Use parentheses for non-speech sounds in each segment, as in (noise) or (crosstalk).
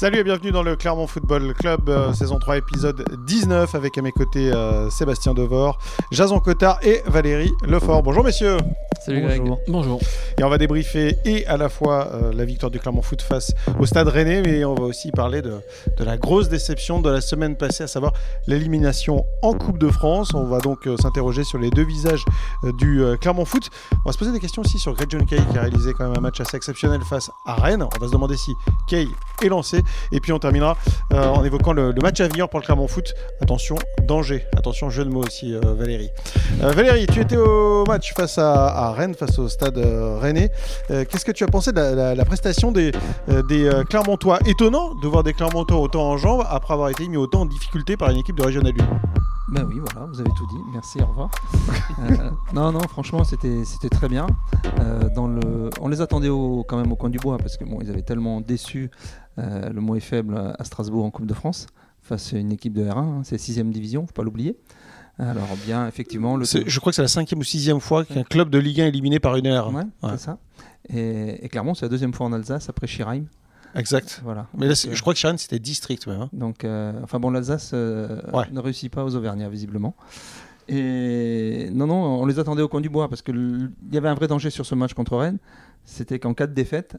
Salut et bienvenue dans le Clermont Football Club, euh, saison 3, épisode 19, avec à mes côtés euh, Sébastien Devor, Jason Cotard et Valérie Lefort. Bonjour messieurs Salut Greg. Bonjour. Et on va débriefer et à la fois euh, la victoire du Clermont Foot face au Stade Rennais, mais on va aussi parler de, de la grosse déception de la semaine passée, à savoir l'élimination en Coupe de France. On va donc euh, s'interroger sur les deux visages euh, du euh, Clermont Foot. On va se poser des questions aussi sur Greg John Kay qui a réalisé quand même un match assez exceptionnel face à Rennes. On va se demander si Kay est lancé. Et puis on terminera euh, en évoquant le, le match à venir pour le Clermont Foot. Attention, danger. Attention, jeu de mots aussi, euh, Valérie. Euh, Valérie, tu étais au match face à, à Rennes, face au stade euh, rennais. Euh, Qu'est-ce que tu as pensé de la, prestation des, euh, Clermontois? Étonnant de voir des Clermontois autant en jambes après avoir été mis autant en difficulté par une équipe de Régional 1. Ben oui, voilà, vous avez tout dit. Merci, au revoir. Non, non, franchement, c'était très bien. Dans le, on les attendait au, quand même au coin du bois parce que bon, ils avaient tellement déçu. le mot est faible à Strasbourg en Coupe de France face à une équipe de R1. hein, c'est 6 division, faut pas l'oublier. Alors bien, effectivement, le Je crois que c'est la cinquième ou sixième fois qu'un club de Ligue 1 est éliminé par une R. Ouais, Ouais. c'est ça. Et, et Clermont, c'est la deuxième fois en Alsace après Schirheim. Exact. Voilà. Mais là, euh, je crois que Sharon c'était district même. hein. Donc, euh, enfin bon, l'Alsace euh, Ouais. ne réussit pas aux Auvergnats, visiblement. Et non, non, on les attendait au coin du bois parce qu'il y avait un vrai danger sur ce match contre Rennes. C'était qu'en cas de défaite,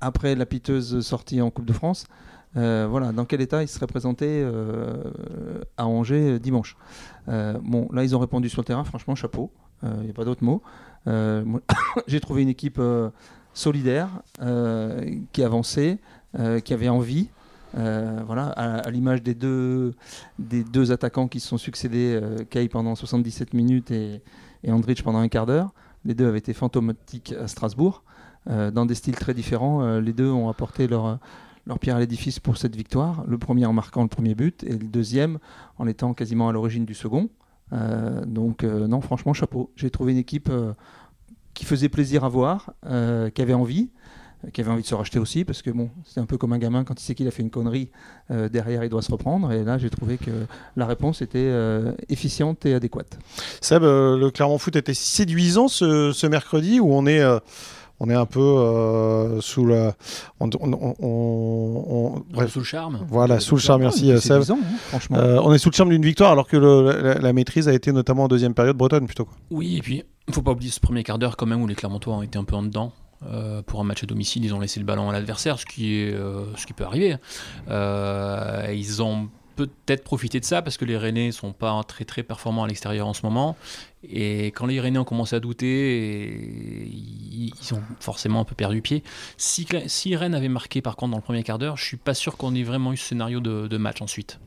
après la piteuse sortie en Coupe de France, voilà, dans quel état ils seraient présentés euh, à Angers euh, dimanche. Euh, bon, là, ils ont répondu sur le terrain, franchement, chapeau. Il n'y a pas d'autre mot. Euh, (coughs) J'ai trouvé une équipe euh, solidaire, euh, qui avançait, euh, qui avait envie. Euh, voilà, à, l'image des deux, attaquants qui se sont succédés, euh, Kay pendant 77 minutes et, Andrich pendant un quart d'heure. Les deux avaient été fantomatiques à Strasbourg. Euh, dans des styles très différents, euh, les deux ont apporté leur, leur pierre à l'édifice pour cette victoire. Le premier en marquant le premier but et le deuxième en étant quasiment à l'origine du second. Euh, donc euh, non, franchement, chapeau. J'ai trouvé une équipe euh, qui faisait plaisir à voir, qui avait envie, qui avait envie de se racheter aussi, parce que bon, c'est un peu comme un gamin quand il sait qu'il a fait une connerie, derrière il doit se reprendre. Et là, j'ai trouvé que la réponse était efficiente et adéquate. Seb, le Clermont Foot était séduisant ce, mercredi où on est, on est un peu euh, sous la. On, on- on- on- on- bref, sous le charme. voilà, sous le charme, merci C'est Seb. hein, franchement. Euh, on est sous le charme d'une victoire alors que le- la, la maîtrise a été notamment en deuxième période bretonne plutôt. quoi. Oui, et puis, faut pas oublier ce premier quart d'heure quand même où les Clermontois ont été un peu en dedans. Euh, pour un match à domicile, ils ont laissé le ballon à l'adversaire, ce qui est, euh, ce qui peut arriver. Euh, ils ont peut-être profité de ça parce que les Rennais sont pas très très performants à l'extérieur en ce moment. Et quand les Rennais ont commencé à douter, et ils ont forcément un peu perdu pied. Si, si Rennes avait marqué par contre dans le premier quart d'heure, je suis pas sûr qu'on ait vraiment eu ce scénario de, de match ensuite.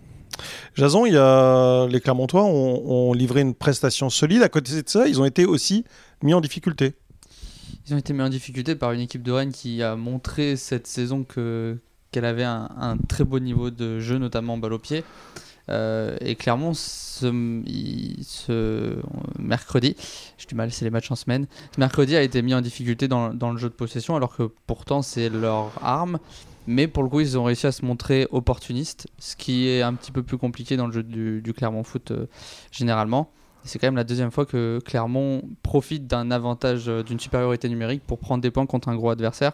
Jason, il y a, les Clermontois ont, ont livré une prestation solide. À côté de ça, ils ont été aussi mis en difficulté. Ils ont été mis en difficulté par une équipe de Rennes qui a montré cette saison que qu'elle avait un, très beau niveau de jeu, notamment balle au pied. Euh, et Clermont, ce, ce mercredi, j'ai du mal, c'est les matchs en semaine, ce mercredi a été mis en difficulté dans, le jeu de possession, alors que pourtant c'est leur arme. Mais pour le coup, ils ont réussi à se montrer opportunistes, ce qui est un petit peu plus compliqué dans le jeu du, Clermont Foot euh, généralement. C'est quand même la deuxième fois que Clermont profite d'un avantage, euh, d'une supériorité numérique pour prendre des points contre un gros adversaire.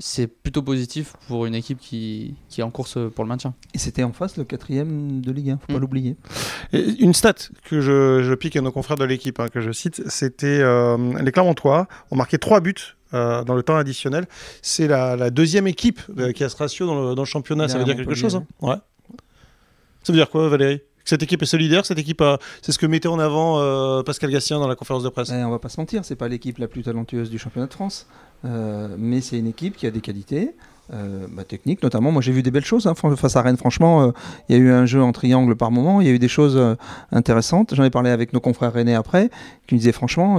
C'est plutôt positif pour une équipe qui, qui est en course pour le maintien. Et c'était en face le quatrième de Ligue 1, faut pas Mm. l'oublier. Et une stat que je, je pique à nos confrères de l'équipe, hein, que je cite, c'était euh, les Clermontois ont marqué trois buts euh, dans le temps additionnel. C'est la, la deuxième équipe euh, qui a ce ratio dans le, dans le championnat. Ça veut dire quelque chose hein Ouais. Ça veut dire quoi, Valérie? Que Cette équipe est solidaire, cette équipe a... C'est ce que mettait en avant euh, Pascal Gassien dans la conférence de presse. Eh, on va pas se mentir, c'est pas l'équipe la plus talentueuse du championnat de France, Euh, mais c'est une équipe qui a des qualités. euh, bah, techniques notamment, moi j'ai vu des belles choses hein, face à Rennes. Franchement, euh, il y a eu un jeu en triangle par moment, il y a eu des choses intéressantes. J'en ai parlé avec nos confrères rennais après, qui me disaient franchement,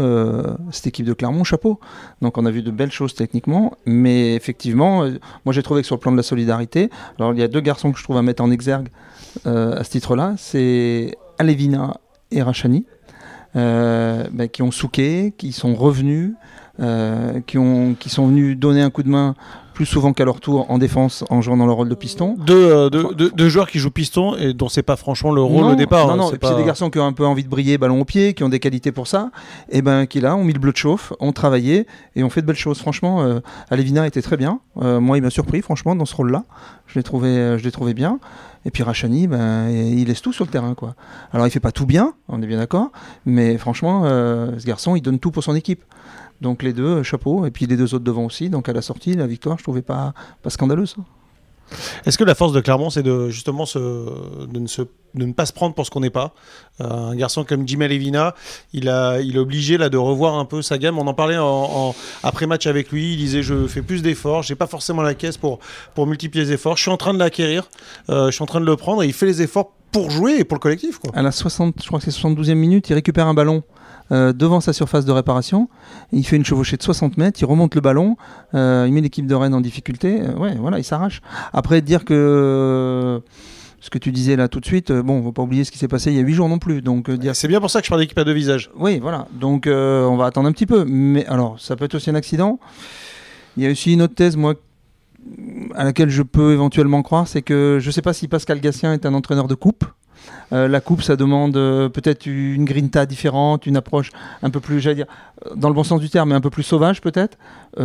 cette équipe de Clermont, chapeau. Donc on a vu de belles choses techniquement, mais effectivement, moi j'ai trouvé que sur le plan de la solidarité, alors il y a deux garçons que je trouve à mettre en exergue à ce titre-là, c'est Alevina et Rachani, bah, qui ont souqué, qui sont revenus. Euh, qui, ont, qui sont venus donner un coup de main plus souvent qu'à leur tour en défense en jouant dans le rôle de piston. Deux, euh, deux- deux- deux joueurs qui jouent piston et dont c'est pas franchement le rôle non, au départ. Non, hein, non, c'est pas- des garçons qui ont un peu envie de briller, ballon au pied, qui ont des qualités pour ça, et ben qui là ont mis le bleu de chauffe, ont travaillé et ont fait de belles choses. Franchement, euh, Alevina était très bien. Euh, moi, il m'a surpris, franchement, dans ce rôle-là. Je l'ai trouvé, euh, je l'ai trouvé bien. Et puis Rachani, ben, il laisse tout sur le terrain, quoi. Alors, il fait pas tout bien, on est bien d'accord, mais franchement, euh, ce garçon, il donne tout pour son équipe. Donc les deux, euh, chapeau, et puis les deux autres devant aussi. Donc à la sortie, la victoire, je trouvais pas, pas scandaleuse. Est-ce que la force de Clermont, c'est de justement se, de, ne se- de ne pas se prendre pour ce qu'on n'est pas? Euh, Un garçon comme Jimmy Levina, il, a, il est obligé là de revoir un peu sa gamme. On en parlait en, en- après match avec lui. Il disait je fais plus d'efforts, j'ai pas forcément la caisse pour, pour multiplier les efforts. Je suis en train de l'acquérir, euh, je suis en train de le prendre et il fait les efforts pour jouer et pour le collectif. Quoi. À la 60, je crois que c'est 72e minute, il récupère un ballon euh, devant sa surface de réparation. Il fait une chevauchée de 60 mètres, il remonte le ballon, euh, il met l'équipe de Rennes en difficulté. Euh, ouais, voilà, il s'arrache. Après, dire que ce que tu disais là tout de suite, bon, faut pas oublier ce qui s'est passé il y a 8 jours non plus. Donc, euh, dire C'est bien pour ça que je parle d'équipe à deux visages. oui, voilà. Donc, euh, on va attendre un petit peu. Mais alors, ça peut être aussi un accident. Il y a aussi une autre thèse, moi, à laquelle je peux éventuellement croire, c'est que je ne sais pas si Pascal Gassien est un entraîneur de coupe. Euh, la coupe, ça demande euh, peut-être une grinta différente, une approche un peu plus, j'allais dire, euh, dans le bon sens du terme, mais un peu plus sauvage peut-être.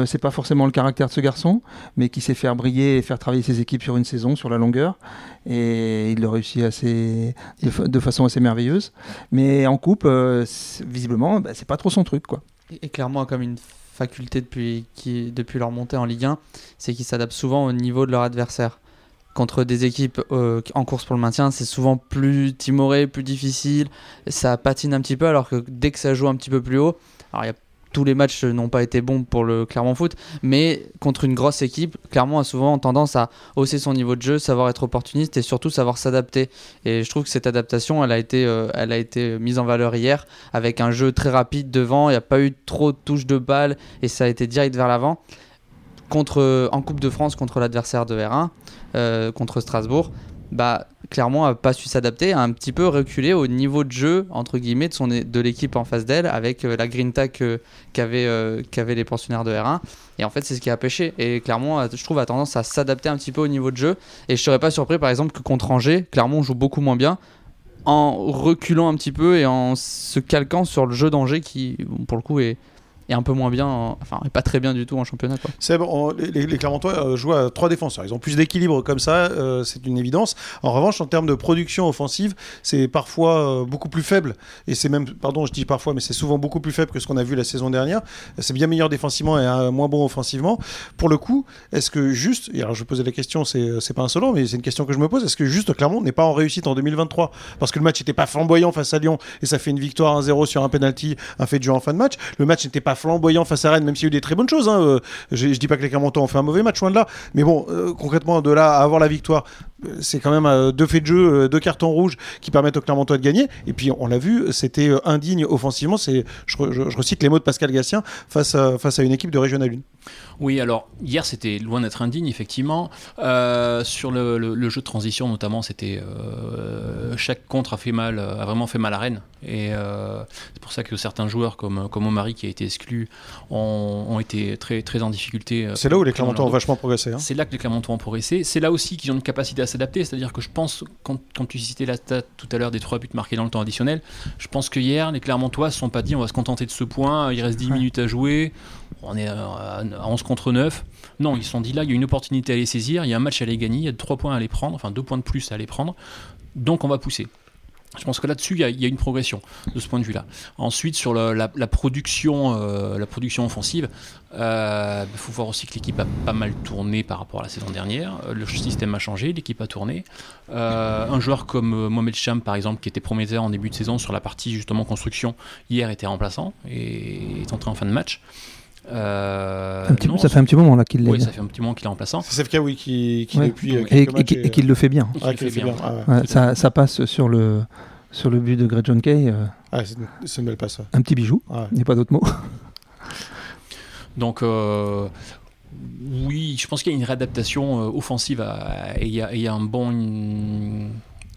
C'est pas forcément le caractère de ce garçon, mais qui sait faire briller et faire travailler ses équipes sur une saison, sur la longueur. Et il le réussit assez, de, fa- de façon assez merveilleuse. Mais en coupe, visiblement, bah, c'est pas trop son truc, quoi. Et Clermont a comme une faculté depuis, depuis leur montée en Ligue 1, c'est qu'ils s'adaptent souvent au niveau de leur adversaire. Contre des équipes euh, en course pour le maintien, c'est souvent plus timoré, plus difficile, ça patine un petit peu, alors que dès que ça joue un petit peu plus haut, alors tous les matchs n'ont pas été bons pour le Clermont Foot, mais contre une grosse équipe, Clermont a souvent tendance à hausser son niveau de jeu, savoir être opportuniste et surtout savoir s'adapter. Et je trouve que cette adaptation, elle a été, euh, elle a été mise en valeur hier avec un jeu très rapide devant. Il n'y a pas eu trop de touches de balle et ça a été direct vers l'avant. Contre, en Coupe de France contre l'adversaire de R1, euh, contre Strasbourg, bah, Clermont a pas su s'adapter, a un petit peu reculé au niveau de jeu entre guillemets de, l'équipe en face d'elle avec euh, la grinta euh, qu'avaient les pensionnaires de R1. Et en fait, c'est ce qui a pêché. Et Clermont, a- je trouve, a tendance à s'adapter un petit peu au niveau de jeu. Et je serais pas surpris, par exemple, que contre Angers, Clermont joue beaucoup moins bien en reculant un petit peu et en se calquant sur le jeu d'Angers qui, pour le coup, est, est un peu moins bien, en- enfin, pas très bien du tout en championnat. Quoi. Seb, les, les- Clermontois euh, jouent à trois défenseurs. Ils ont plus d'équilibre comme ça, euh, c'est une évidence. En revanche, en termes de production offensive, c'est parfois euh, beaucoup plus faible. Et c'est même, pardon, je dis parfois, mais c'est souvent beaucoup plus faible que ce qu'on a vu la saison dernière. C'est bien meilleur défensivement et euh, moins bon offensivement. Pour le coup, est-ce que juste, et alors je posais la question, c'est pas insolent, mais c'est une question que je me pose, est-ce que juste Clermont n'est pas en réussite en 2023 Parce que le match n'était pas flamboyant face à Lyon et ça fait une victoire 1-0 sur un penalty, un fait de jeu en fin de match. Le match n'était pas flamboyant face à Rennes, même s'il y a eu des très bonnes choses. hein. Euh, je, dis pas que les Clermontois ont fait un mauvais match, loin de là. Mais bon, euh, concrètement, de là à avoir la victoire, c'est quand même euh, deux faits de jeu, euh, deux cartons rouges qui permettent aux Clermontois de gagner. Et puis, on l'a vu, c'était euh, indigne offensivement. C'est, je, re- je- je recite les mots de Pascal Gassien face à, face à une équipe de Régional 1. Oui, alors hier c'était loin d'être indigne, effectivement. Euh, sur le, le- le jeu de transition, notamment, c'était euh, chaque contre a fait mal, a vraiment fait mal à Rennes. Et euh, c'est pour ça que certains joueurs comme comme Omari qui a été exclu ont, ont été très très en difficulté. C'est là où les Clermontois ont vachement progressé. hein. C'est là que les Clermontois ont progressé. C'est là aussi qu'ils ont une capacité à s'adapter. C'est-à-dire que je pense, quand, quand tu citais la stat tout à l'heure des trois buts marqués dans le temps additionnel, je pense que hier, les Clermontois ne se sont pas dit on va se contenter de ce point, il reste 10 Ouais. minutes à jouer, on est à à 11 contre 9. Non, ils se sont dit là, il y a une opportunité à les saisir, il y a un match à les gagner, il y a trois points à les prendre, enfin deux points de plus à les prendre. Donc on va pousser. Je pense que là-dessus, il y, a- une progression de ce point de vue-là. Ensuite, sur la, production, euh, la production offensive, euh, il faut voir aussi que l'équipe a pas mal tourné par rapport à la saison dernière. Euh, Le système a changé, l'équipe a tourné. Euh, un joueur comme euh, Mohamed Cham, par exemple, qui était prometteur en début de saison sur la partie justement construction, hier était remplaçant et est entré en fin de match. Euh, Un petit non, ça fait un petit moment là qu'il oui, ça fait un petit moment qu'il est remplaçant. C'est Sefka, oui, qui, qui Ouais. depuis euh, et, et est- et qu'il le fait bien. Ah, le fait bien. bien. Ah, ouais. Ouais, ça, ça passe sur le, sur le but de Greg John Kay, euh, Ah, c'est une, une belle passe. un petit bijou, Ah, ouais. il n'y a pas d'autre mot. (laughs) Donc, euh, oui, je pense qu'il y a une réadaptation euh, offensive à- et il y, et y a un bon,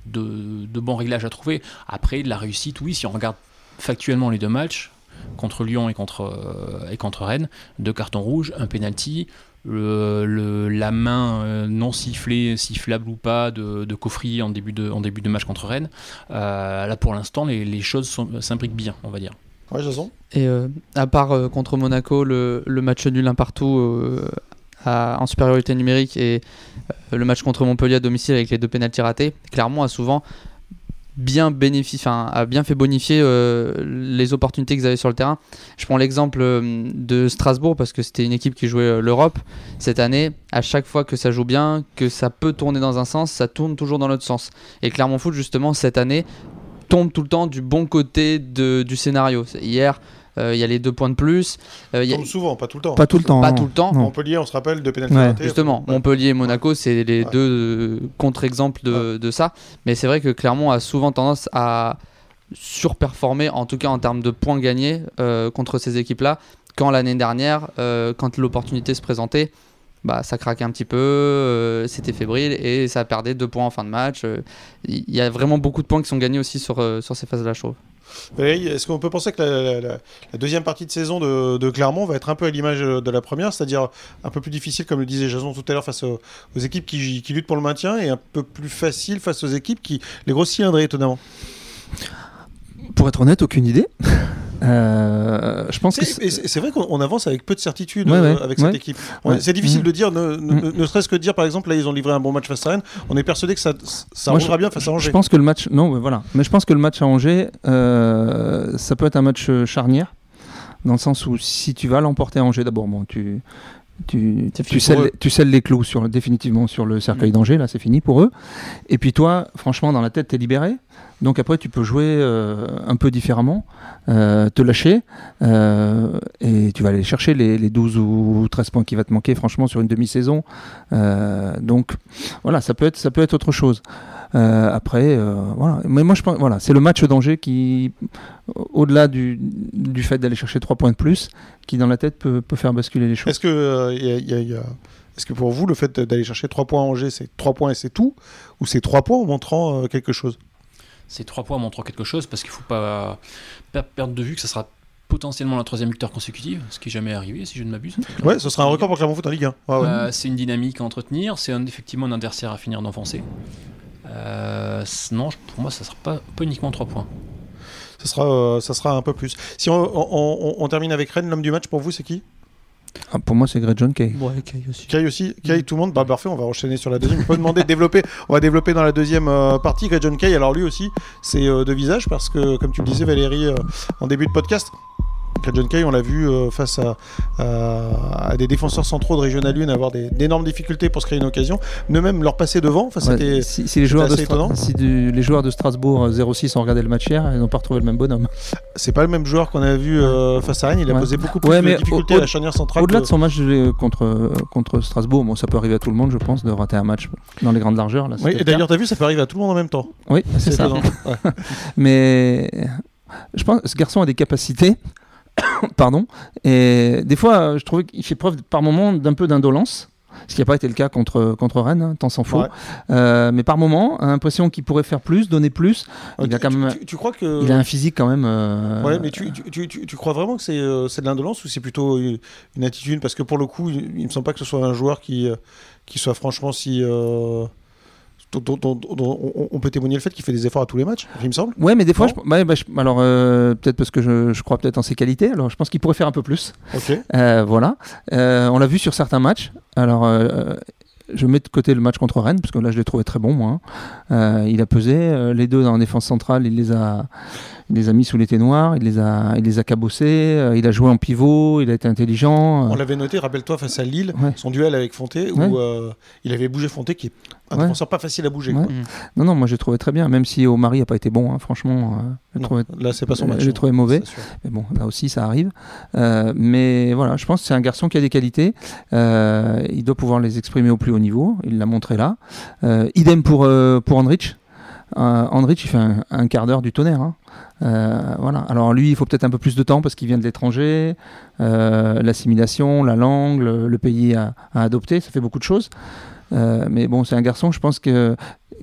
de, de bons réglages à trouver. Après, de la réussite, oui, si on regarde factuellement les deux matchs, contre Lyon et contre, et contre Rennes, deux cartons rouges, un penalty, le, la main non sifflée, sifflable ou pas, de, de en début de, en début de match contre Rennes. là, pour l'instant, les, les choses s'imbriquent bien, on va dire. Ouais, Jason? Et à part contre Monaco, le, le, match nul un partout en supériorité numérique et euh, le match contre Montpellier à domicile avec les deux pénaltys ratés, Clermont a souvent bien a bien fait bonifier euh, les opportunités qu'ils avaient sur le terrain. Je prends l'exemple euh, de Strasbourg parce que c'était une équipe qui jouait l'Europe cette année. À chaque fois que ça joue bien, que ça peut tourner dans un sens, ça tourne toujours dans l'autre sens. Et Clermont Foot justement cette année tombe tout le temps du bon côté du scénario. Hier, euh, il y a les deux points de plus. Euh, y a... souvent, pas tout le temps. Pas tout le temps. Pas tout le temps. Montpellier, on se rappelle de pénalité Justement, Montpellier et Monaco, c'est les deux euh, contre-exemples de, de, ça. Mais c'est vrai que Clermont a souvent tendance à surperformer, en tout cas en termes de points gagnés contre ces équipes-là, quand l'année dernière, quand l'opportunité se présentait, bah, ça craquait un petit peu, c'était fébrile et ça perdait deux points en fin de match. Il y a vraiment beaucoup de points qui sont gagnés aussi sur, sur ces phases-là, je trouve. Est-ce qu'on peut penser que la, deuxième partie de saison de, Clermont va être un peu à l'image de la première, c'est-à-dire un peu plus difficile, comme le disait Jason tout à l'heure, face aux, équipes qui, luttent pour le maintien, et un peu plus facile face aux équipes qui les grosses cylindrées, étonnamment? Pour être honnête, aucune idée. Euh, je pense que c'est vrai qu'on avance avec peu de certitude euh, avec cette équipe. C'est difficile mm. de dire, ne, ne, serait-ce que dire par exemple là ils ont livré un bon match face à Rennes. On est persuadé que ça, ça Moi, bien face à Angers. Je pense que le match, non, voilà, mais je pense que le match à Angers, euh, ça peut être un match charnière dans le sens où si tu vas l'emporter à Angers d'abord, bon, tu tu, tu, scelles, tu, les clous sur, définitivement sur le cercueil mm. d'Angers, là c'est fini pour eux. Et puis toi, franchement, dans la tête, tu es libéré. Donc après, tu peux jouer euh, un peu différemment, euh, te lâcher, euh, et tu vas aller chercher les, les, 12 ou 13 points qui va te manquer, franchement, sur une demi-saison. donc voilà, ça peut être, ça peut être autre chose. Après, voilà. Mais moi, je pense, voilà, c'est le match d'Angers qui, au-delà du, du, fait d'aller chercher 3 points de plus, qui dans la tête peut, peut faire basculer les choses. Est-ce que y a, Est-ce que pour vous, le fait d'aller chercher 3 points à Angers, c'est 3 points et c'est tout? Ou c'est 3 points en montrant quelque chose? Ces trois points montrent quelque chose parce qu'il ne faut pas perdre de vue que ce sera potentiellement la troisième victoire consécutive, ce qui n'est jamais arrivé si je ne m'abuse. Ouais, ce sera un record pour Clermont Foot en Ligue 1. Euh, c'est une dynamique à entretenir, c'est effectivement un adversaire à finir d'enfoncer. Euh, non, pour moi, ça ne sera pas, pas uniquement trois points. Ça sera, euh, ça sera un peu plus. Si on, on termine avec Rennes, l'homme du match pour vous, c'est qui? Ah, pour moi, c'est Greg John Kay. Ouais, Kay aussi. Kay aussi? Kay, tout le monde? Bah, parfait, on va enchaîner sur la deuxième. On peut demander de développer. On va développer dans la deuxième euh, partie. Greg John Kay, alors lui aussi, c'est euh, de visage parce que, comme tu le disais, Valérie, euh, en début de podcast, John Kay, on l'a vu euh, face à, des défenseurs centraux de Régional 1 avoir d'énormes difficultés pour se créer une occasion, ne même leur passer devant. si, les joueurs de si les joueurs de Strasbourg 06 euh, ont regardé le match hier, ils n'ont pas retrouvé le même bonhomme. C'est pas le même joueur qu'on a vu euh, face à Rennes. Il a posé beaucoup plus de difficultés à la charnière centrale. Au-delà de son match contre, contre Strasbourg, bon, ça peut arriver à tout le monde, je pense, de rater un match dans les grandes largeurs. oui, et d'ailleurs, tu as vu, ça peut arriver à tout le monde en même temps. Oui, c'est ça. (laughs) Mais je pense que ce garçon a des capacités (coughs) Pardon. Et des fois, je trouvais qu'il fait preuve par moment d'un peu d'indolence. Ce qui n'a pas été le cas contre, contre Rennes, hein, tant s'en faut. Euh, mais par moment, l'impression qu'il pourrait faire plus, donner plus. il a quand même, tu, crois que... il a un physique quand même. Euh, ouais, mais tu, tu, crois vraiment que c'est euh, de l'indolence ou c'est plutôt une attitude? Parce que pour le coup, il ne me semble pas que ce soit un joueur qui, qui soit franchement si on peut témoigner le fait qu'il fait des efforts à tous les matchs, il me semble. Ouais, mais des fois, bah, alors euh, peut-être parce que je, crois peut-être en ses qualités. Alors, je pense qu'il pourrait faire un peu plus. Ok. Euh, voilà. Euh, on l'a vu sur certains matchs. Alors, je mets de côté le match contre Rennes parce que là, je l'ai trouvé très bon, moi. Hein. il a pesé les deux en défense centrale. Il les a, il les a mis sous les noirs. Il les a, il les a cabossés. il a joué en pivot. Il a été intelligent. On l'avait noté. Rappelle-toi face à Lille, son duel avec Fonté, où il avait bougé Fonté, qui est un défenseur pas facile à bouger. Non, non, moi j'ai trouvé très bien, même si Omari n'a pas été bon, hein, franchement. Euh, là, c'est pas son match. J'ai trouvé mauvais. Mais bon, là aussi, ça arrive. Euh, mais voilà, je pense que c'est un garçon qui a des qualités. Euh, il doit pouvoir les exprimer au plus haut niveau. Il l'a montré là. idem pour, pour Andrich. Andrich, il fait un, quart d'heure du tonnerre. Hein. voilà. Alors lui, il faut peut-être un peu plus de temps parce qu'il vient de l'étranger, l'assimilation, la langue, le, pays à, à, adopter, ça fait beaucoup de choses. Euh, mais bon, c'est un garçon, je pense que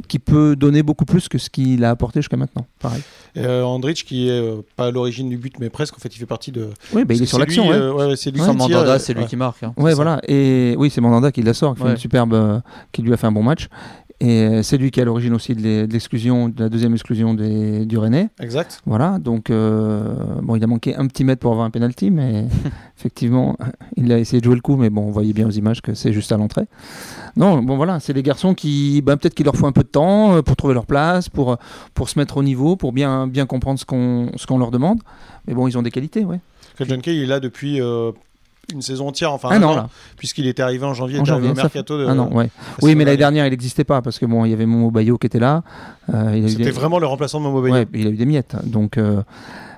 qui peut donner beaucoup plus que ce qu'il a apporté jusqu'à maintenant. Pareil. Et, euh, Andrich, qui est euh, pas à l'origine du but, mais presque, en fait, il fait partie de. Oui, bah, il est sur l'action. ouais. euh, c'est lui Ouais. qui Mandanda, euh, c'est lui ouais. qui marque. hein. Ouais, voilà. Et oui, c'est Mandanda qui la sort, qui fait une superbe, euh, qui lui a fait un bon match. Et euh, c'est lui qui est à l'origine aussi de l'e- de l'exclusion, de la deuxième exclusion des, du Rennais. Exact. Voilà. Donc, euh, bon, il a manqué un petit mètre pour avoir un penalty, mais (laughs) effectivement, il a essayé de jouer le coup, mais bon, on voyait bien aux images que c'est juste à l'entrée. Non, bon, voilà, c'est des garçons qui, ben, peut-être qu'il leur faut un peu de temps euh, pour trouver leur place, pour, pour se mettre au niveau, pour bien, bien comprendre ce qu'on ce qu'on leur demande. Mais bon, ils ont des qualités, ouais. Que John Kay, il est là depuis euh, une saison entière, enfin un un an, an, là. puisqu'il était arrivé en janvier, En au fait mercato de. un an, ouais. la Oui, mais l'année dernière. il n'existait pas parce que bon, il y avait Momo Bayo qui était là. euh, C'était des- vraiment le remplaçant de Momo Bayo. Ouais, il a eu des miettes. Donc euh,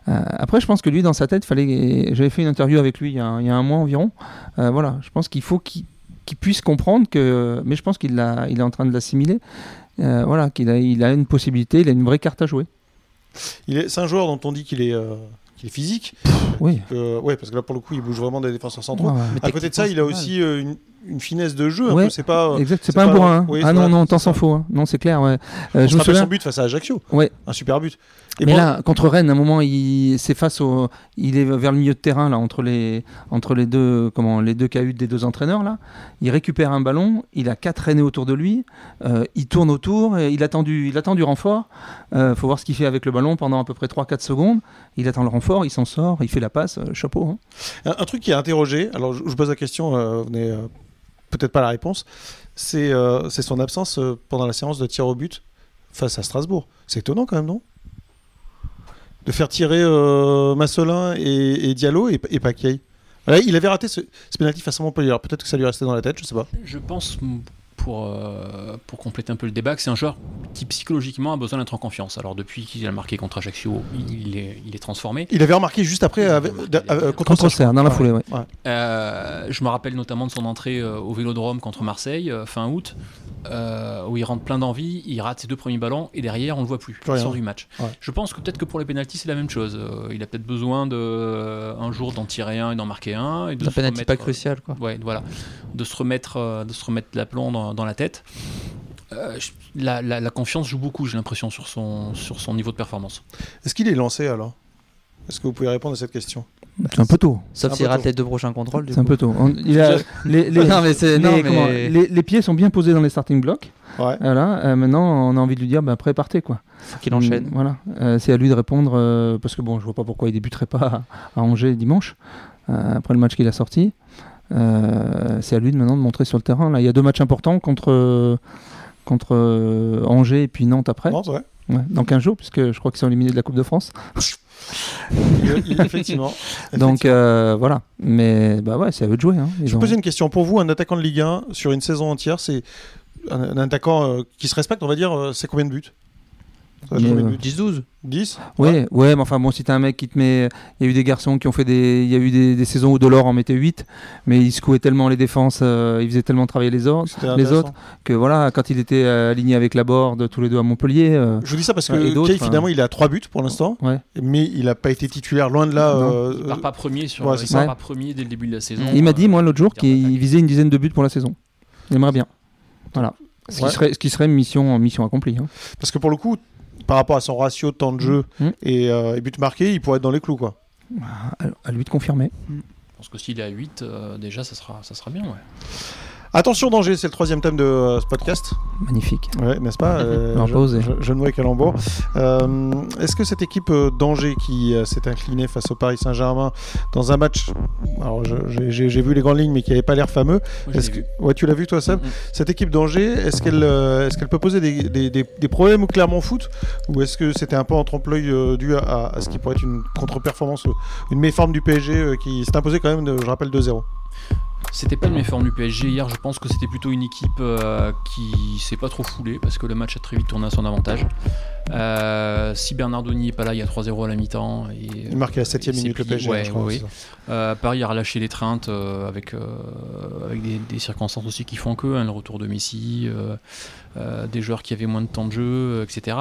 euh, après, je pense que lui, dans sa tête, fallait. J'avais fait une interview avec lui il y a, un- il y a un mois environ. Euh, voilà, je pense qu'il faut qu'il puisse comprendre que. Mais je pense qu'il il est en train de l'assimiler. Voilà, qu'il a, il a une possibilité, il a une vraie carte à jouer. C'est un joueur dont on dit qu'il est, qu'il est physique. Oui. Euh, ouais, parce que là, pour le coup, il bouge vraiment des défenseurs centraux. Ouais, À côté de ça, il a aussi euh, une, une finesse de jeu. Ouais. C'est pas. euh, Exact, c'est pas un bourrin. hein. oui, ah non, non, tant s'en faut. hein. Non, c'est clair. Ouais. on Euh, se je me rappelle souviens. son but face à Ajaccio. Ouais. Un super but. Et mais là, contre Rennes, à un moment, il c'est face au, il est vers le milieu de terrain là, entre les, entre les deux, comment, les deux cahutes des deux entraîneurs là. Il récupère un ballon, il a quatre Rennais autour de lui, euh, il tourne autour, et il attend du, il attend du renfort. Euh, faut voir ce qu'il fait avec le ballon pendant à peu près 3-4 secondes. Il attend le renfort, il s'en sort, il fait la passe, euh, chapeau. hein. un, un truc qui est interrogé, alors je, je pose la question, euh, vous n'avez euh, peut-être pas la réponse, c'est euh, son absence euh, pendant la séance de tir au but face à Strasbourg. C'est étonnant quand même, non? De faire tirer euh, Massolin et, Diallo et, et. Voilà, il avait raté ce, ce face à Montpellier. Peut-être que ça lui restait dans la tête, je sais pas. Je pense, pour, euh, pour compléter un peu le débat, que c'est un joueur qui psychologiquement a besoin d'être en confiance. Alors depuis qu'il a marqué contre Ajaccio, il est, il est transformé. Il avait remarqué juste après avec- Euh, euh, contre, Contre Serre, dans la foulée, ouais. Euh, je me rappelle notamment de son entrée euh, au Vélodrome contre Marseille, euh, fin août, euh, où il rentre plein d'envie, il rate ses deux premiers ballons, et derrière, on le voit plus. Il sort du match. Ouais. Je pense que peut-être que pour les pénalties, c'est la même chose. Euh, il a peut-être besoin de, euh, un jour d'en tirer un et d'en marquer un. Et de penalty remettre, pas crucial, quoi. Ouais, voilà. De se remettre, euh, de se remettre l'aplomb dans, dans la tête. Euh, la, la- la confiance joue beaucoup, j'ai l'impression, sur son, sur son niveau de performance. Est-ce qu'il est lancé alors? Est-ce que vous pouvez répondre à cette question? C'est un peu tôt. Sauf s'il rate tôt. les deux prochains contrôles. C'est un peu tôt. On- il a- (laughs) les, les- non, mais c'est. les- Non, comment, mais. les- les pieds sont bien posés dans les starting blocks. Ouais. Voilà, euh, maintenant on a envie de lui dire bah, après partez quoi. Faut qu'il enchaîne. Voilà, Euh, c'est à lui de répondre euh, parce que bon, je vois pas pourquoi il débuterait pas à, à Angers dimanche euh, après le match qu'il a sorti. Euh, c'est à lui de maintenant de montrer sur le terrain. Là, il y a deux matchs importants contre contre euh, Angers et puis Nantes après. C'est vrai. Ouais, dans 15 jours puisque je crois qu'ils sont éliminés de la Coupe de France. Effectivement. (laughs) Donc euh, voilà, mais bah ouais, c'est à eux de jouer. Hein. Je vais ont- poser une question. Pour vous, un attaquant de Ligue 1 sur une saison entière, c'est un, un attaquant euh, qui se respecte, on va dire, euh, c'est combien de buts? Ça euh, buts 10-12. 10 Ouais, ouais, mais enfin bon, si t'as un mec qui te met. Il y a eu des garçons qui ont fait des. Il y a eu des, des saisons où Delors en mettait 8, mais il secouait tellement les défenses, euh, il faisait tellement travailler les autres, C'était les autres, que voilà, quand il était euh, aligné avec la board, tous les deux à Montpellier. euh, Je vous dis ça parce Ouais, et que d'autres, Kay, finalement, il a 3 buts pour l'instant, Ouais. mais il n'a pas été titulaire loin de là. Euh, Il part pas premier sur. ouais, il part pas premier dès le début de la saison. il m'a dit, moi, l'autre jour, qu'il visait une dizaine de buts pour la saison. Il aimerait bien. Voilà. Ce qui, Ouais. serait, ce qui serait mission, mission accomplie. hein. Parce que pour le coup, par rapport à son ratio de temps de jeu Mm. et, euh, et buts marqués, il pourrait être dans les clous. Quoi. À, à lui de confirmer. Je pense que s'il est à 8, euh, déjà, ça sera, ça sera bien. Ouais. Attention danger, c'est le troisième thème de euh, ce podcast. Magnifique. Ouais, n'est-ce pas euh, (laughs) je, pas oser. je, je ne vois calembour. Euh, Est-ce que cette équipe euh, d'Angers qui euh, s'est inclinée face au Paris Saint-Germain dans un match, alors j'ai- vu les grandes lignes, mais qui n'avait pas l'air fameux. Moi, que, ouais, tu l'as vu toi, Seb Mhm. Cette équipe d'Angers, est-ce qu'elle euh, est qu'elle peut poser des, des- des- des problèmes au Clermont Foot ou est-ce que c'était un peu en trompe-l'œil euh, dû à, à ce qui pourrait être une contre-performance, une méforme du PSG euh, qui s'est imposée quand même, de, je rappelle, 2-0 C'était pas une méforme du PSG hier, je pense que c'était plutôt une équipe euh, qui s'est pas trop foulée parce que le match a très vite tourné à son avantage. Euh, si Bernardoni est pas là, il y a 3-0 à la mi-temps. et, Il marquait à la euh, 7 il s'est minute le. PSG, Ouais, je crois. ouais, ça. Euh, Paris a relâché les treintes euh, avec, euh, avec des, des circonstances aussi qui font que, hein, le retour de Messi, euh, euh, des joueurs qui avaient moins de temps de jeu, euh, etc.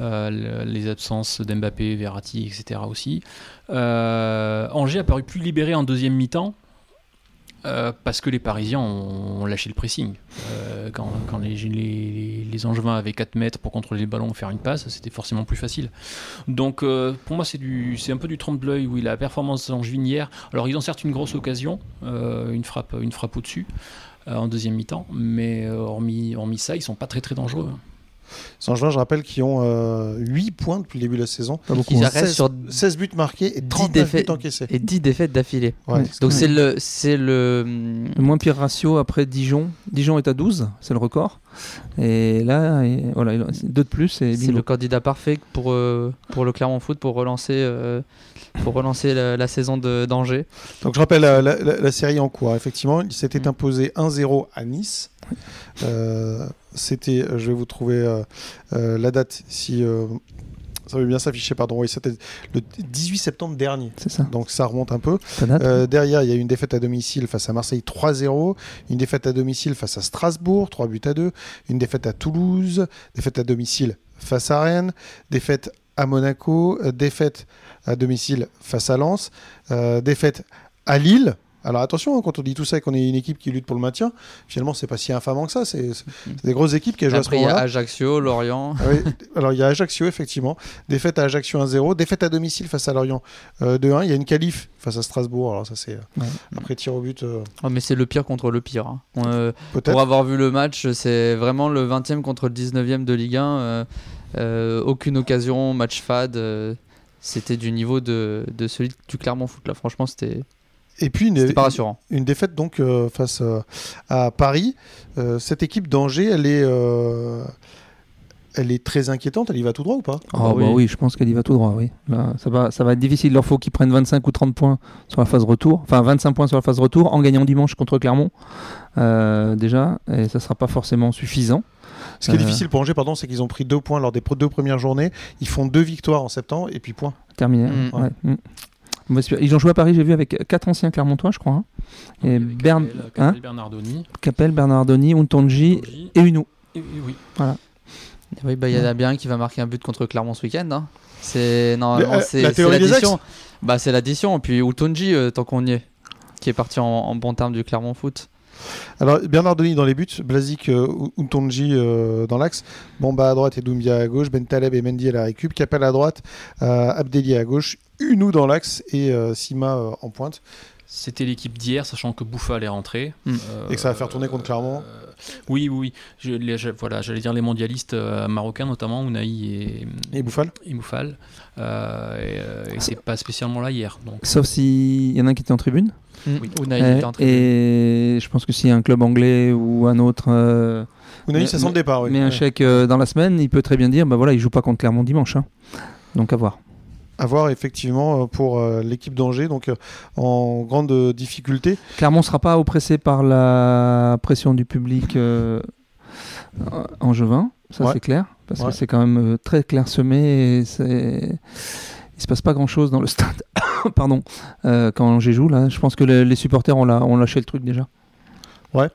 Euh, le- les absences d'Mbappé, Verratti, etc. aussi. Euh, Angers a paru plus libéré en deuxième mi-temps. Euh, parce que les Parisiens ont, lâché le pressing. Euh, quand, les, les, les Angevins avaient 4 mètres pour contrôler le ballon, faire une passe, c'était forcément plus facile. Donc euh, pour moi, c'est un peu du trompe-l'œil, oui, la performance angevinière. Alors ils ont certes une grosse occasion, une frappe, au-dessus. en deuxième mi-temps, mais hormis, hormis ça, ils sont pas très très dangereux. Saint-Jean, je rappelle, qui ont euh, 8 points depuis le début de la saison. Pas beaucoup. Ils hein. restent 16, sur 16 buts marqués et 10 39 défaites. encaissés. et 10 défaites d'affilée. Ouais. Donc c'est le c'est le Le moins pire ratio après Dijon. Dijon est à 12, c'est le record. Et là, et- voilà, deux de plus c'est le candidat parfait pour euh, pour le Clermont Foot pour relancer euh, pour relancer la, la saison de d'Angers. Donc je rappelle la, la- la- la série en cours. Effectivement, il s'était Mm. imposé 1-0 à Nice. C'était, euh, je vais vous trouver euh, euh, la date si ça veut bien s'afficher. Pardon, oui, c'était le 18 septembre dernier. C'est ça. Donc ça remonte un peu. Euh, derrière, il y a eu une défaite à domicile face à Marseille 3-0, une défaite à domicile face à Strasbourg 3 buts à 2, une défaite à Toulouse, défaite à domicile face à Rennes, défaite à Monaco, défaite à domicile face à Lens, euh, défaite à Lille. Alors attention, hein, quand on dit tout ça et qu'on est une équipe qui lutte pour le maintien, finalement c'est pas si infamant que ça. C'est c'est des grosses équipes qui jouent à ce Après il y a moment-là. Ajaccio, Lorient. Ah oui. Alors il y a Ajaccio effectivement, défaite à Ajaccio 1-0, défaite à domicile face à Lorient euh, 2-1. Il y a une qualif face à Strasbourg. Alors ça c'est euh, Ouais. après tir au but euh, Oh, mais c'est le pire contre le pire. hein. Euh, pour avoir vu le match, c'est vraiment le 20e contre le 19e de Ligue 1. euh, euh, aucune occasion, match fade. euh, c'était du niveau de, de celui du Clermont Foot. Là, franchement, c'était Et puis une, pas rassurant. une défaite donc euh, face euh, à Paris. Euh, cette équipe d'Angers, elle est, euh, elle est très inquiétante. Elle y va tout droit ou pas? Oh, bah bah oui. oui. je pense qu'elle y va tout droit, oui. Là, ça, va, ça va être difficile. Il leur faut qu'ils prennent 25 ou 30 points sur la phase retour. Enfin, 25 points sur la phase retour en gagnant dimanche contre Clermont. euh, déjà, et ça sera pas forcément suffisant. Ce qui est Euh. difficile pour Angers, pardon, c'est qu'ils ont pris deux points lors des deux premières journées. Ils font deux victoires en septembre et puis point. Terminé. Mm. ouais. Mm. Ils ont joué à Paris, j'ai vu, avec quatre anciens Clermontois, je crois. hein. Et Bern, Capel- hein Capel Bernardoni, Capel, Bernardoni, Untonji Tonji, et Uno. et- et oui. Oui, bah il y en a bien un qui va marquer un but contre Clermont ce week-end. hein. C'est normalement Le- euh, c'est l'addition. Bah c'est l'addition. Et puis Utonji, euh, tant qu'on y est, qui est parti en, en bon terme du Clermont Foot. Alors Bernard Denis dans les buts, Blazik euh, Untonji euh, dans l'axe, Bamba à droite et Doumbia à gauche, Ben Taleb et Mendy à la récup, Capel à droite, euh, Abdelli à gauche, Unou dans l'axe et euh, Sima euh, en pointe. C'était l'équipe d'hier, sachant que Bouffa allait rentrer. Mm. Euh, Et que ça va faire tourner contre Clermont. euh, Oui, oui, oui. Je, les- je- voilà, j'allais dire les mondialistes euh, marocains, notamment Ounaï et, Et Bouffal et. Euh, et euh, et c'est pas spécialement là hier. Donc, Sauf s'il y en a un qui était en tribune. Oui. Unai Euh, était en tribune. et je pense que s'il y a un club anglais ou un autre euh, Ounaï, Mais- ça sent le départ, oui. met un chèque euh, dans la semaine, il peut très bien dire bah voilà, il joue pas contre Clermont dimanche. hein. Donc à voir. À voir effectivement euh, pour euh, l'équipe d'Angers, donc euh, en grande difficulté. Clermont sera pas oppressé par la pression du public euh, angevin, ça Ouais. c'est clair, parce Ouais. que c'est quand même très clairsemé et c'est il se passe pas grand chose dans le stade. (coughs) Pardon, euh, quand Angers joue là, je pense que le- les supporters ont, la- ont lâché le truc déjà. Bah,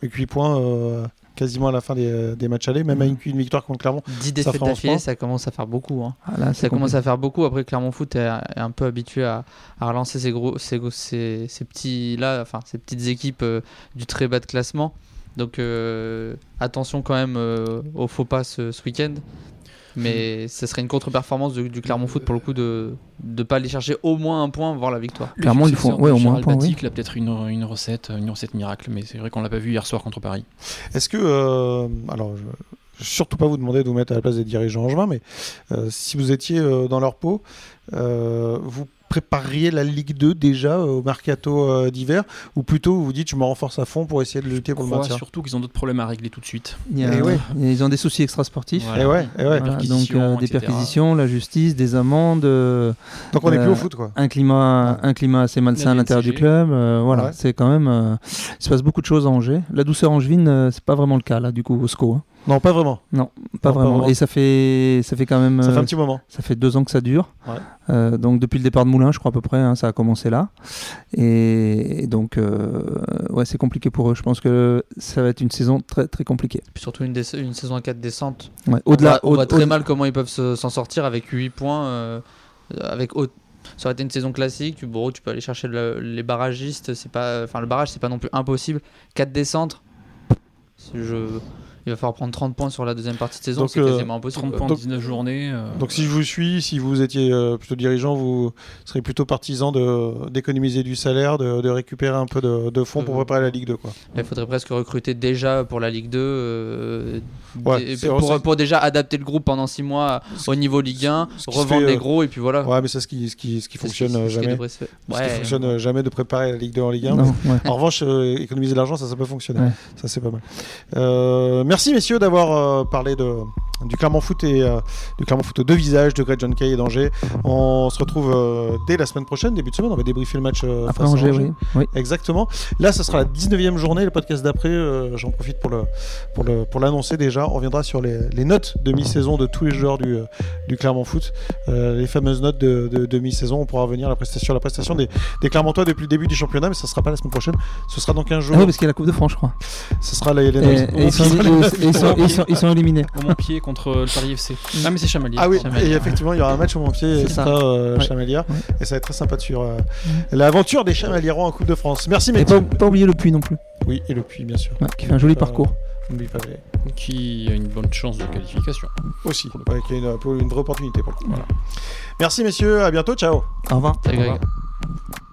avec 8 points euh, quasiment à la fin des, euh, des matchs allés, même avec une victoire contre Clermont. 10 défaites d'affilée, ça commence à faire beaucoup. hein. Ah, là, Ça commence compliqué. à faire beaucoup. Après, Clermont Foot est, un peu habitué à, à relancer ces, gros, ces, gros- ces, ces petits là, enfin ces petites équipes euh, du très bas de classement. Donc euh, attention quand même euh, au faux pas ce, ce week-end. Mais ce serait une contre-performance du, du Clermont Foot pour le coup de ne pas aller chercher au moins un point, voire la victoire. Le Clairement, il faut- ouais, au moins un point, oui. Il a peut-être une, une recette, une recette miracle, mais c'est vrai qu'on l'a pas vu hier soir contre Paris. Est-ce que, euh, alors, je, surtout pas vous demander de vous mettre à la place des dirigeants angevins, mais euh, si vous étiez euh, dans leur peau, euh, vous prépareriez la Ligue 2 déjà euh, au mercato euh, d'hiver, ou plutôt vous vous dites je me renforce à fond pour essayer de lutter pour le maintien? surtout qu'ils ont d'autres problèmes à régler tout de suite. Il y a- Eh ouais. Ils ont des soucis extrasportifs. Voilà. Et ouais, et ouais. Voilà, donc euh, des etc. perquisitions, la justice, des amendes, euh, Donc on n'est plus au foot quoi. un climat, un climat assez malsain à l'intérieur du club. euh, voilà, Ouais. c'est quand même. euh, il se passe beaucoup de choses à Angers. La douceur angevine, euh, c'est pas vraiment le cas là, du coup, au SCO. hein. Non, pas vraiment. Pas, Non, pas vraiment. Et ça fait, ça fait quand même. Ça fait euh, un petit moment. ça fait deux ans que ça dure. Ouais. Euh, donc depuis le départ de Moulin, je crois à peu près, hein, ça a commencé là. Et, et donc, euh, ouais, c'est compliqué pour eux. Je pense que ça va être une saison très très compliquée. Puis surtout une, saison à 4 descentes. Ouais, On Au-delà, voit- on voit au- très au- mal comment ils peuvent se- s'en sortir avec 8 points. euh, avec au- ça aurait été une saison classique. Tu, bon, tu peux aller chercher le- les barragistes. C'est pas, enfin, le barrage, c'est pas non plus impossible. 4 descentes. Je... Il va falloir prendre 30 points sur la deuxième partie de saison, Donc, c'est euh, quasiment impossible. 30 quoi. points en Donc- 19 journées. euh, Donc si je vous suis, si vous étiez euh, plutôt dirigeant, vous serez plutôt partisan de d'économiser du salaire, de, de récupérer un peu de, de fonds pour Euh, préparer la Ligue 2. Quoi. Il faudrait presque recruter déjà pour la Ligue 2, euh, Ouais, des- c'est- pour, pour déjà adapter le groupe pendant 6 mois au niveau Ligue 1, ce qui se revendre les euh, gros et puis voilà. Ouais, mais c'est ce qui, ce qui, ce qui fonctionne jamais. Ce qui Ouais, fonctionne euh, jamais de préparer la Ligue 2 en Ligue 1. Non, ouais. En revanche, euh, économiser de l'argent, ça, ça peut fonctionner. Ouais. Ça, c'est pas mal. Merci, messieurs, d'avoir euh, parlé de, du Clermont Foot et euh, du Clermont Foot aux deux visages de Greg John Kay et d'Angers. On se retrouve euh, dès la semaine prochaine, début de semaine. On va débriefer le match euh, Après face à Angers, oui. oui. Exactement. Là, ce sera la 19e journée, le podcast d'après. euh, J'en profite pour le pour le pour l'annoncer déjà. On reviendra sur les, les notes de mi-saison de tous les joueurs du, du Clermont Foot, Euh, les fameuses notes de, de, de mi-saison. On pourra revenir à la prestation, la prestation des, des Clermontois depuis le début du championnat, mais ça sera pas la semaine prochaine. Ce sera dans 15 jours. Ah oui, parce qu'il y a la Coupe de France, je crois. Ce sera les, ils, sont, et- et ils sont- ils sont- ils sont éliminés. Au Montpied contre le Paris FC. Ah, mais c'est Chamalier. Ah oui, et effectivement, il y aura un match au Montpied C'est extra ça. euh, Ouais. Ouais. et ça va être très sympa de suivre euh, l'aventure des Chamaliérois en Coupe de France. Merci, Et Mehdi. pas, pas oublier le puits non plus, Oui, et le Puy, bien sûr. ouais, qui fait un joli Euh, parcours. N'oublie pas les- Qui a une bonne chance de qualification. aussi, est une, une vraie opportunité pour le coup. Voilà. Merci messieurs, à bientôt, ciao. Au revoir. Salut, Au Greg. revoir.